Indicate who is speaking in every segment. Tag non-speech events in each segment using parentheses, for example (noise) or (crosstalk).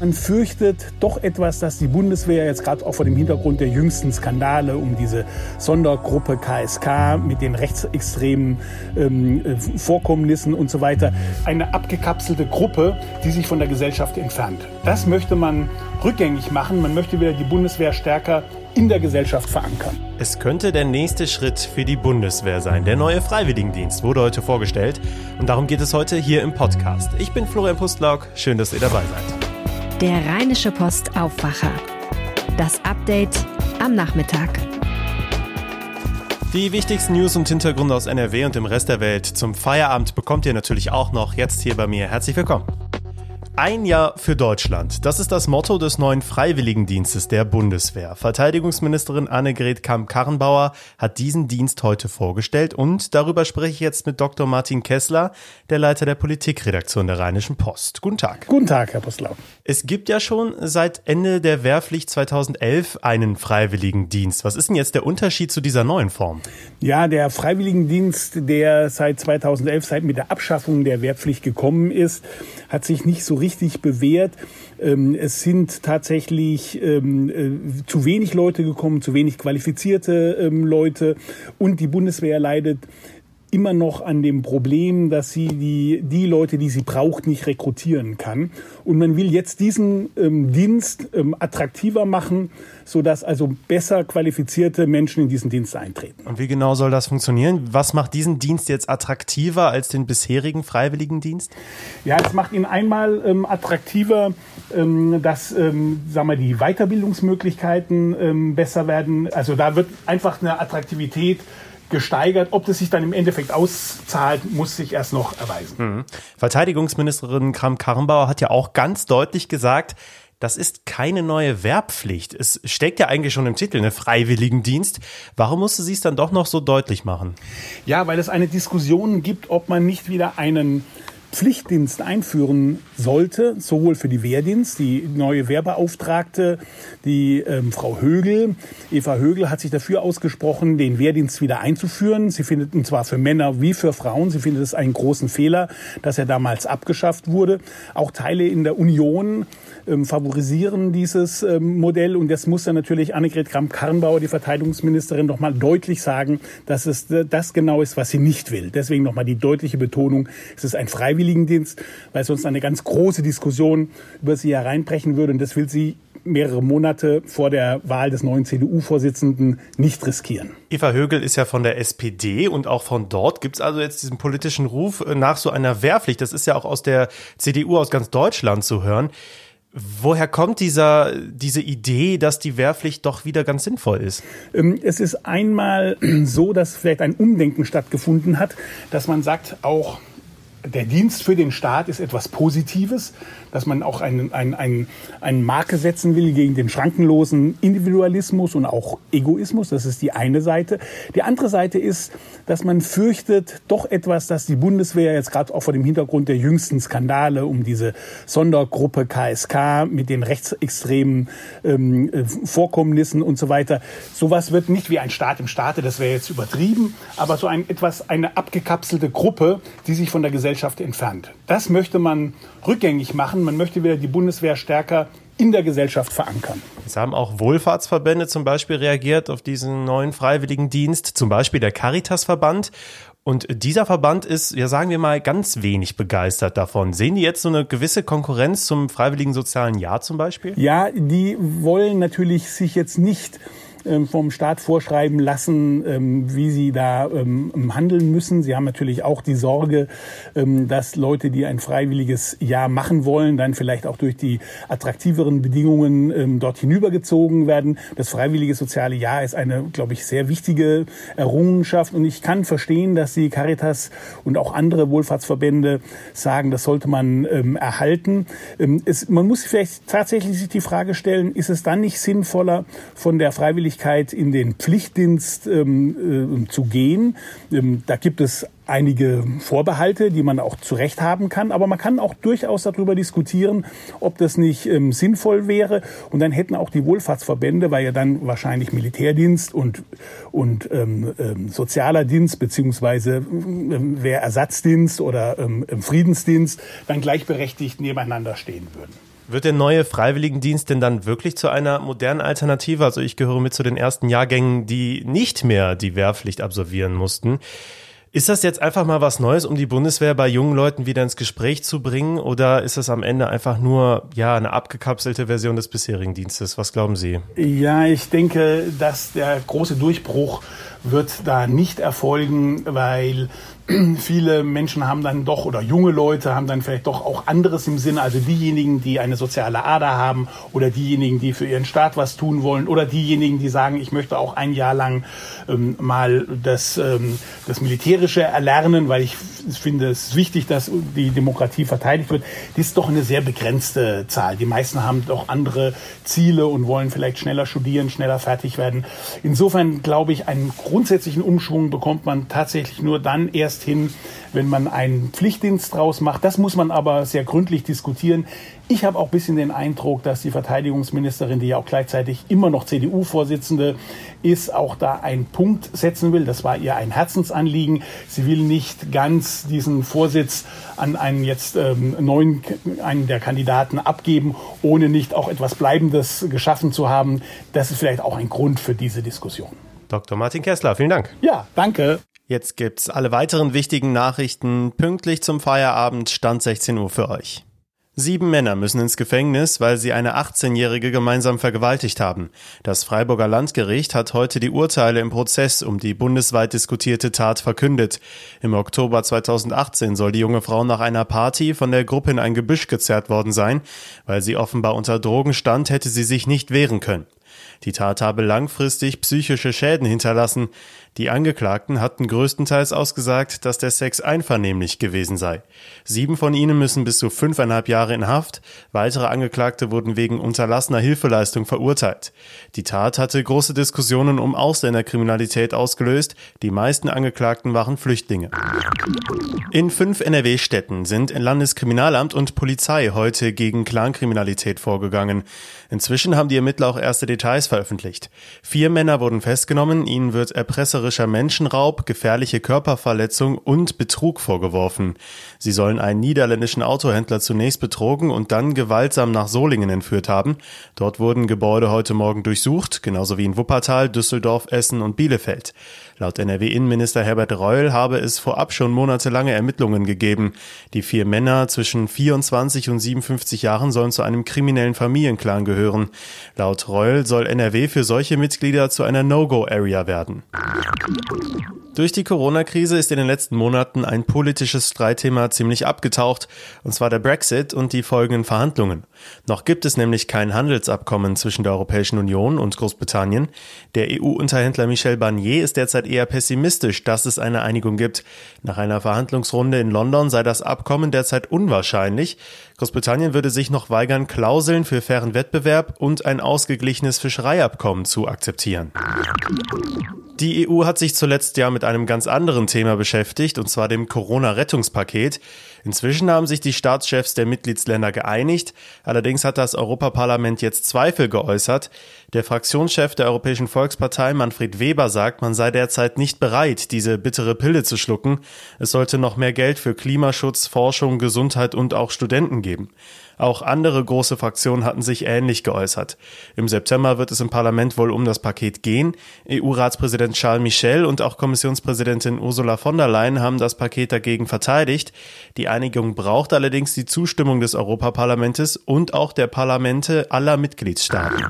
Speaker 1: Man fürchtet doch etwas, dass die Bundeswehr jetzt gerade auch vor dem Hintergrund der jüngsten Skandale um diese Sondergruppe KSK mit den rechtsextremen ähm, äh, Vorkommnissen und so weiter, eine abgekapselte Gruppe, die sich von der Gesellschaft entfernt. Das möchte man rückgängig machen. Man möchte wieder die Bundeswehr stärker in der Gesellschaft verankern.
Speaker 2: Es könnte der nächste Schritt für die Bundeswehr sein. Der neue Freiwilligendienst wurde heute vorgestellt und darum geht es heute hier im Podcast. Ich bin Florian Pustlauk, schön, dass ihr dabei seid.
Speaker 3: Der Rheinische Post Aufwacher. Das Update am Nachmittag.
Speaker 2: Die wichtigsten News und Hintergründe aus NRW und dem Rest der Welt zum Feierabend bekommt ihr natürlich auch noch jetzt hier bei mir. Herzlich willkommen. Ein Jahr für Deutschland. Das ist das Motto des neuen Freiwilligendienstes der Bundeswehr. Verteidigungsministerin Annegret Kamp-Karrenbauer hat diesen Dienst heute vorgestellt und darüber spreche ich jetzt mit Dr. Martin Kessler, der Leiter der Politikredaktion der Rheinischen Post. Guten Tag.
Speaker 1: Guten Tag, Herr Postlau.
Speaker 2: Es gibt ja schon seit Ende der Wehrpflicht 2011 einen Freiwilligendienst. Was ist denn jetzt der Unterschied zu dieser neuen Form?
Speaker 1: Ja, der Freiwilligendienst, der seit 2011, seit mit der Abschaffung der Wehrpflicht gekommen ist, hat sich nicht so richtig bewährt. Ähm, es sind tatsächlich ähm, äh, zu wenig Leute gekommen, zu wenig qualifizierte ähm, Leute und die Bundeswehr leidet immer noch an dem Problem, dass sie die, die Leute, die sie braucht, nicht rekrutieren kann. Und man will jetzt diesen ähm, Dienst ähm, attraktiver machen, sodass also besser qualifizierte Menschen in diesen Dienst eintreten.
Speaker 2: Und wie genau soll das funktionieren? Was macht diesen Dienst jetzt attraktiver als den bisherigen Freiwilligendienst?
Speaker 1: Ja, es macht ihn einmal ähm, attraktiver, ähm, dass ähm, sagen wir, die Weiterbildungsmöglichkeiten ähm, besser werden. Also da wird einfach eine Attraktivität gesteigert. Ob das sich dann im Endeffekt auszahlt, muss sich erst noch erweisen.
Speaker 2: Mhm. Verteidigungsministerin Kram-Karrenbauer hat ja auch ganz deutlich gesagt, das ist keine neue Wehrpflicht. Es steckt ja eigentlich schon im Titel, eine Freiwilligendienst. Warum musste sie es dann doch noch so deutlich machen?
Speaker 1: Ja, weil es eine Diskussion gibt, ob man nicht wieder einen Pflichtdienst einführen sollte, sowohl für die Wehrdienst, die neue Wehrbeauftragte, die ähm, Frau Högel, Eva Högel hat sich dafür ausgesprochen, den Wehrdienst wieder einzuführen. Sie findet, und zwar für Männer wie für Frauen, sie findet es einen großen Fehler, dass er damals abgeschafft wurde. Auch Teile in der Union ähm, favorisieren dieses ähm, Modell und das muss dann natürlich Annegret Kramp-Karrenbauer, die Verteidigungsministerin, noch mal deutlich sagen, dass es das genau ist, was sie nicht will. Deswegen noch mal die deutliche Betonung, es ist ein Freiwilligendienst, weil sonst eine ganz große Diskussion über sie hereinbrechen würde. Und das will sie mehrere Monate vor der Wahl des neuen CDU-Vorsitzenden nicht riskieren.
Speaker 2: Eva Högel ist ja von der SPD und auch von dort gibt es also jetzt diesen politischen Ruf nach so einer Wehrpflicht. Das ist ja auch aus der CDU aus ganz Deutschland zu hören. Woher kommt dieser, diese Idee, dass die Wehrpflicht doch wieder ganz sinnvoll ist?
Speaker 1: Ähm, es ist einmal (clears throat) so, dass vielleicht ein Umdenken stattgefunden hat, dass man sagt, auch der Dienst für den Staat ist etwas Positives, dass man auch einen, einen, einen, einen Marke setzen will gegen den schrankenlosen Individualismus und auch Egoismus. Das ist die eine Seite. Die andere Seite ist, dass man fürchtet doch etwas, dass die Bundeswehr jetzt gerade auch vor dem Hintergrund der jüngsten Skandale um diese Sondergruppe KSK mit den rechtsextremen ähm, äh, Vorkommnissen und so weiter. Sowas wird nicht wie ein Staat im Staate, das wäre jetzt übertrieben, aber so ein etwas eine abgekapselte Gruppe, die sich von der Gesellschaft Gesellschaft entfernt. Das möchte man rückgängig machen. Man möchte wieder die Bundeswehr stärker in der Gesellschaft verankern.
Speaker 2: Es haben auch Wohlfahrtsverbände zum Beispiel reagiert auf diesen neuen Freiwilligendienst, zum Beispiel der Caritas-Verband. Und dieser Verband ist, ja sagen wir mal, ganz wenig begeistert davon. Sehen die jetzt so eine gewisse Konkurrenz zum Freiwilligen Sozialen Jahr zum Beispiel?
Speaker 1: Ja, die wollen natürlich sich jetzt nicht vom Staat vorschreiben lassen, ähm, wie sie da ähm, handeln müssen. Sie haben natürlich auch die Sorge, dass Leute, die ein freiwilliges Jahr machen wollen, dann vielleicht auch durch die attraktiveren Bedingungen dort hinübergezogen werden. Das freiwillige soziale Jahr ist eine, glaube ich, sehr wichtige Errungenschaft und ich kann verstehen, dass die Caritas und auch andere Wohlfahrtsverbände sagen, das sollte man erhalten. Es, man muss vielleicht tatsächlich sich die Frage stellen, ist es dann nicht sinnvoller, von der freiwilligen Möglichkeit, in den Pflichtdienst ähm, äh, zu gehen. Ähm, da gibt es einige Vorbehalte, die man auch zu Recht haben kann. Aber man kann auch durchaus darüber diskutieren, ob das nicht ähm, sinnvoll wäre. Und dann hätten auch die Wohlfahrtsverbände, weil ja dann wahrscheinlich Militärdienst und, und ähm, ähm, sozialer Dienst beziehungsweise ähm, Wehrersatzdienst oder ähm, Friedensdienst dann gleichberechtigt nebeneinander stehen würden.
Speaker 2: Wird der neue Freiwilligendienst denn dann wirklich zu einer modernen Alternative? Also ich gehöre mit zu den ersten Jahrgängen, die nicht mehr die Wehrpflicht absolvieren mussten. Ist das jetzt einfach mal was Neues, um die Bundeswehr bei jungen Leuten wieder ins Gespräch zu bringen? Oder ist das am Ende einfach nur, ja, eine abgekapselte Version des bisherigen Dienstes? Was glauben Sie?
Speaker 1: Ja, ich denke, dass der große Durchbruch wird da nicht erfolgen, weil (clears throat) viele Menschen haben dann doch oder junge Leute haben dann vielleicht doch auch anderes im Sinne, also diejenigen, die eine soziale Ader haben oder diejenigen, die für ihren Staat was tun wollen oder diejenigen, die sagen, ich möchte auch ein Jahr lang ähm, mal das, ähm, das Militärische erlernen, weil ich finde es wichtig, dass die Demokratie verteidigt wird. Das ist doch eine sehr begrenzte Zahl. Die meisten haben doch andere Ziele und wollen vielleicht schneller studieren, schneller fertig werden. Insofern glaube ich, einen grundsätzlichen Umschwung bekommt man tatsächlich nur dann erst erst hin, wenn man einen Pflichtdienst draus macht. Das muss man aber sehr gründlich diskutieren. Ich habe auch ein bisschen den Eindruck, dass die Verteidigungsministerin, die ja auch gleichzeitig immer noch CDU-Vorsitzende ist, auch da einen Punkt setzen will. Das war ihr ein Herzensanliegen. Sie will nicht ganz diesen Vorsitz an einen jetzt ähm, neuen, einen der Kandidaten abgeben, ohne nicht auch etwas Bleibendes geschaffen zu haben. Das ist vielleicht auch ein Grund für diese Diskussion.
Speaker 2: Dr. Martin Kessler, vielen Dank.
Speaker 1: Ja, danke.
Speaker 2: Jetzt gibt's alle weiteren wichtigen Nachrichten pünktlich zum Feierabend, Stand 16 Uhr für euch. Sieben Männer müssen ins Gefängnis, weil sie eine 18-Jährige gemeinsam vergewaltigt haben. Das Freiburger Landgericht hat heute die Urteile im Prozess um die bundesweit diskutierte Tat verkündet. Im Oktober 2018 soll die junge Frau nach einer Party von der Gruppe in ein Gebüsch gezerrt worden sein. Weil sie offenbar unter Drogen stand, hätte sie sich nicht wehren können. Die Tat habe langfristig psychische Schäden hinterlassen. Die Angeklagten hatten größtenteils ausgesagt, dass der Sex einvernehmlich gewesen sei. Sieben von ihnen müssen bis zu fünfeinhalb Jahre in Haft. Weitere Angeklagte wurden wegen unterlassener Hilfeleistung verurteilt. Die Tat hatte große Diskussionen um Ausländerkriminalität ausgelöst. Die meisten Angeklagten waren Flüchtlinge. In fünf NRW-Städten sind Landeskriminalamt und Polizei heute gegen Clankriminalität vorgegangen. Inzwischen haben die Ermittler auch erste Details veröffentlicht. Vier Männer wurden festgenommen, ihnen wird erpresserischer Menschenraub, gefährliche Körperverletzung und Betrug vorgeworfen. Sie sollen einen niederländischen Autohändler zunächst betrogen und dann gewaltsam nach Solingen entführt haben. Dort wurden Gebäude heute Morgen durchsucht, genauso wie in Wuppertal, Düsseldorf, Essen und Bielefeld. Laut NRW-Innenminister Herbert Reul habe es vorab schon monatelange Ermittlungen gegeben. Die vier Männer zwischen 24 und 57 Jahren sollen zu einem kriminellen Familienclan gehören. Laut Reul soll NRW für solche Mitglieder zu einer No-Go-Area werden. Durch die Corona-Krise ist in den letzten Monaten ein politisches Streitthema ziemlich abgetaucht, und zwar der Brexit und die folgenden Verhandlungen. Noch gibt es nämlich kein Handelsabkommen zwischen der Europäischen Union und Großbritannien. Der EU-Unterhändler Michel Barnier ist derzeit eher pessimistisch, dass es eine Einigung gibt. Nach einer Verhandlungsrunde in London sei das Abkommen derzeit unwahrscheinlich. Großbritannien würde sich noch weigern, Klauseln für fairen Wettbewerb und ein ausgeglichenes Fischereiabkommen zu akzeptieren. Die EU hat sich zuletzt ja mit einem ganz anderen Thema beschäftigt, und zwar dem Corona-Rettungspaket. Inzwischen haben sich die Staatschefs der Mitgliedsländer geeinigt, allerdings hat das Europaparlament jetzt Zweifel geäußert. Der Fraktionschef der Europäischen Volkspartei Manfred Weber sagt, man sei derzeit nicht bereit, diese bittere Pille zu schlucken. Es sollte noch mehr Geld für Klimaschutz, Forschung, Gesundheit und auch Studenten geben. Auch andere große Fraktionen hatten sich ähnlich geäußert. Im September wird es im Parlament wohl um das Paket gehen. EU-Ratspräsident Charles Michel und auch Kommissionspräsidentin Ursula von der Leyen haben das Paket dagegen verteidigt. Die Einigung braucht allerdings die Zustimmung des Europaparlamentes und auch der Parlamente aller Mitgliedstaaten.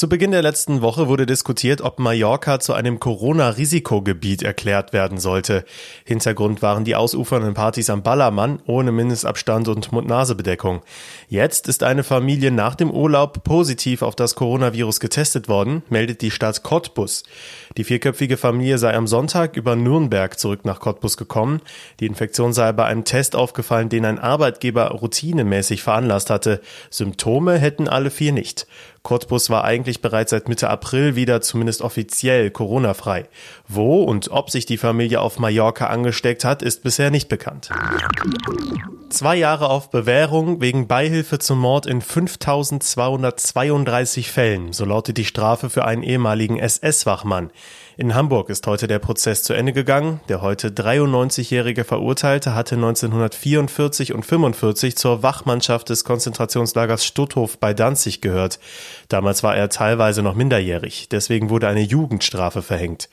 Speaker 2: Zu Beginn der letzten Woche wurde diskutiert, ob Mallorca zu einem Corona-Risikogebiet erklärt werden sollte. Hintergrund waren die ausufernden Partys am Ballermann ohne Mindestabstand und Mund-Nase-Bedeckung. Jetzt ist eine Familie nach dem Urlaub positiv auf das Coronavirus getestet worden, meldet die Stadt Cottbus. Die vierköpfige Familie sei am Sonntag über Nürnberg zurück nach Cottbus gekommen. Die Infektion sei bei einem Test aufgefallen, den ein Arbeitgeber routinemäßig veranlasst hatte. Symptome hätten alle vier nicht. Cottbus war eigentlich bereits seit Mitte April wieder zumindest offiziell Corona-frei. Wo und ob sich die Familie auf Mallorca angesteckt hat, ist bisher nicht bekannt. Zwei Jahre auf Bewährung wegen Beihilfe zum Mord in 5232 Fällen, so lautet die Strafe für einen ehemaligen SS-Wachmann. In Hamburg ist heute der Prozess zu Ende gegangen. Der heute 93-jährige Verurteilte hatte 1944 und 45 zur Wachmannschaft des Konzentrationslagers Stutthof bei Danzig gehört. Damals war er teilweise noch minderjährig. Deswegen wurde eine Jugendstrafe verhängt.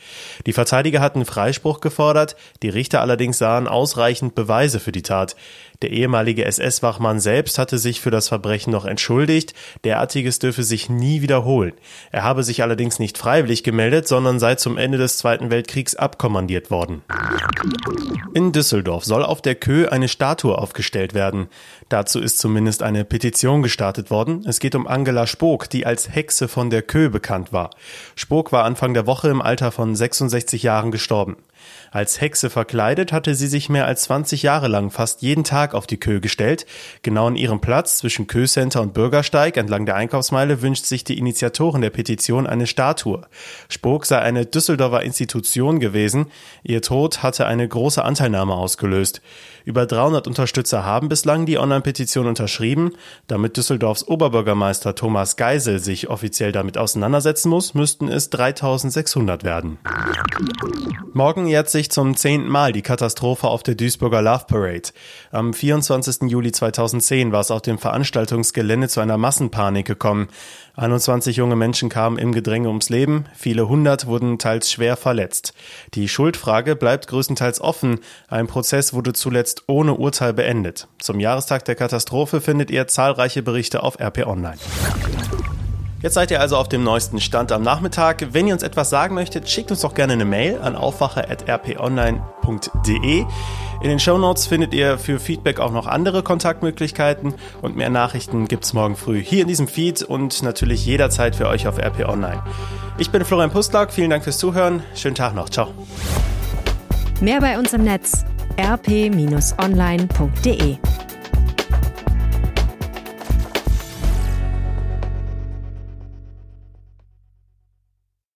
Speaker 2: Die Verteidiger hatten Freispruch gefordert. Die Richter allerdings sahen ausreichend Beweise für die Tat. Der ehemalige SS-Wachmann selbst hatte sich für das Verbrechen noch entschuldigt. Derartiges dürfe sich nie wiederholen. Er habe sich allerdings nicht freiwillig gemeldet, sondern sei zum Ende des Zweiten Weltkriegs abkommandiert worden. In Düsseldorf soll auf der Kö eine Statue aufgestellt werden. Dazu ist zumindest eine Petition gestartet worden. Es geht um Angela Die als Hexe von der Kö bekannt war. Spok war Anfang der Woche im Alter von 66 Jahren gestorben. Als Hexe verkleidet hatte sie sich mehr als 20 Jahre lang fast jeden Tag auf die Kö gestellt. Genau an ihrem Platz zwischen Köcenter und Bürgersteig entlang der Einkaufsmeile wünscht sich die Initiatorin der Petition eine Statue. Spok sei eine Düsseldorfer Institution gewesen. Ihr Tod hatte eine große Anteilnahme ausgelöst. Über 300 Unterstützer haben bislang die Online-Petition unterschrieben. Damit Düsseldorfs Oberbürgermeister Thomas Geisel sich offiziell damit auseinandersetzen muss, müssten es 3600 werden. Morgen jährt sich zum zehnten Mal die Katastrophe auf der Duisburger Love Parade. Am 24. Juli 2010 war es auf dem Veranstaltungsgelände zu einer Massenpanik gekommen. 21 junge Menschen kamen im Gedränge ums Leben, viele hundert wurden teils schwer verletzt. Die Schuldfrage bleibt größtenteils offen. Ein Prozess wurde zuletzt ohne Urteil beendet. Zum Jahrestag der Katastrophe findet ihr zahlreiche Berichte auf RP Online. Jetzt seid ihr also auf dem neuesten Stand am Nachmittag. Wenn ihr uns etwas sagen möchtet, schickt uns doch gerne eine Mail an aufwache.rponline.de. In den Show Notes findet ihr für Feedback auch noch andere Kontaktmöglichkeiten und mehr Nachrichten gibt's morgen früh hier in diesem Feed und natürlich jederzeit für euch auf RP Online. Ich bin Florian Pustlauk, vielen Dank fürs Zuhören. Schönen Tag noch. Ciao.
Speaker 3: Mehr bei uns im Netz rp-online.de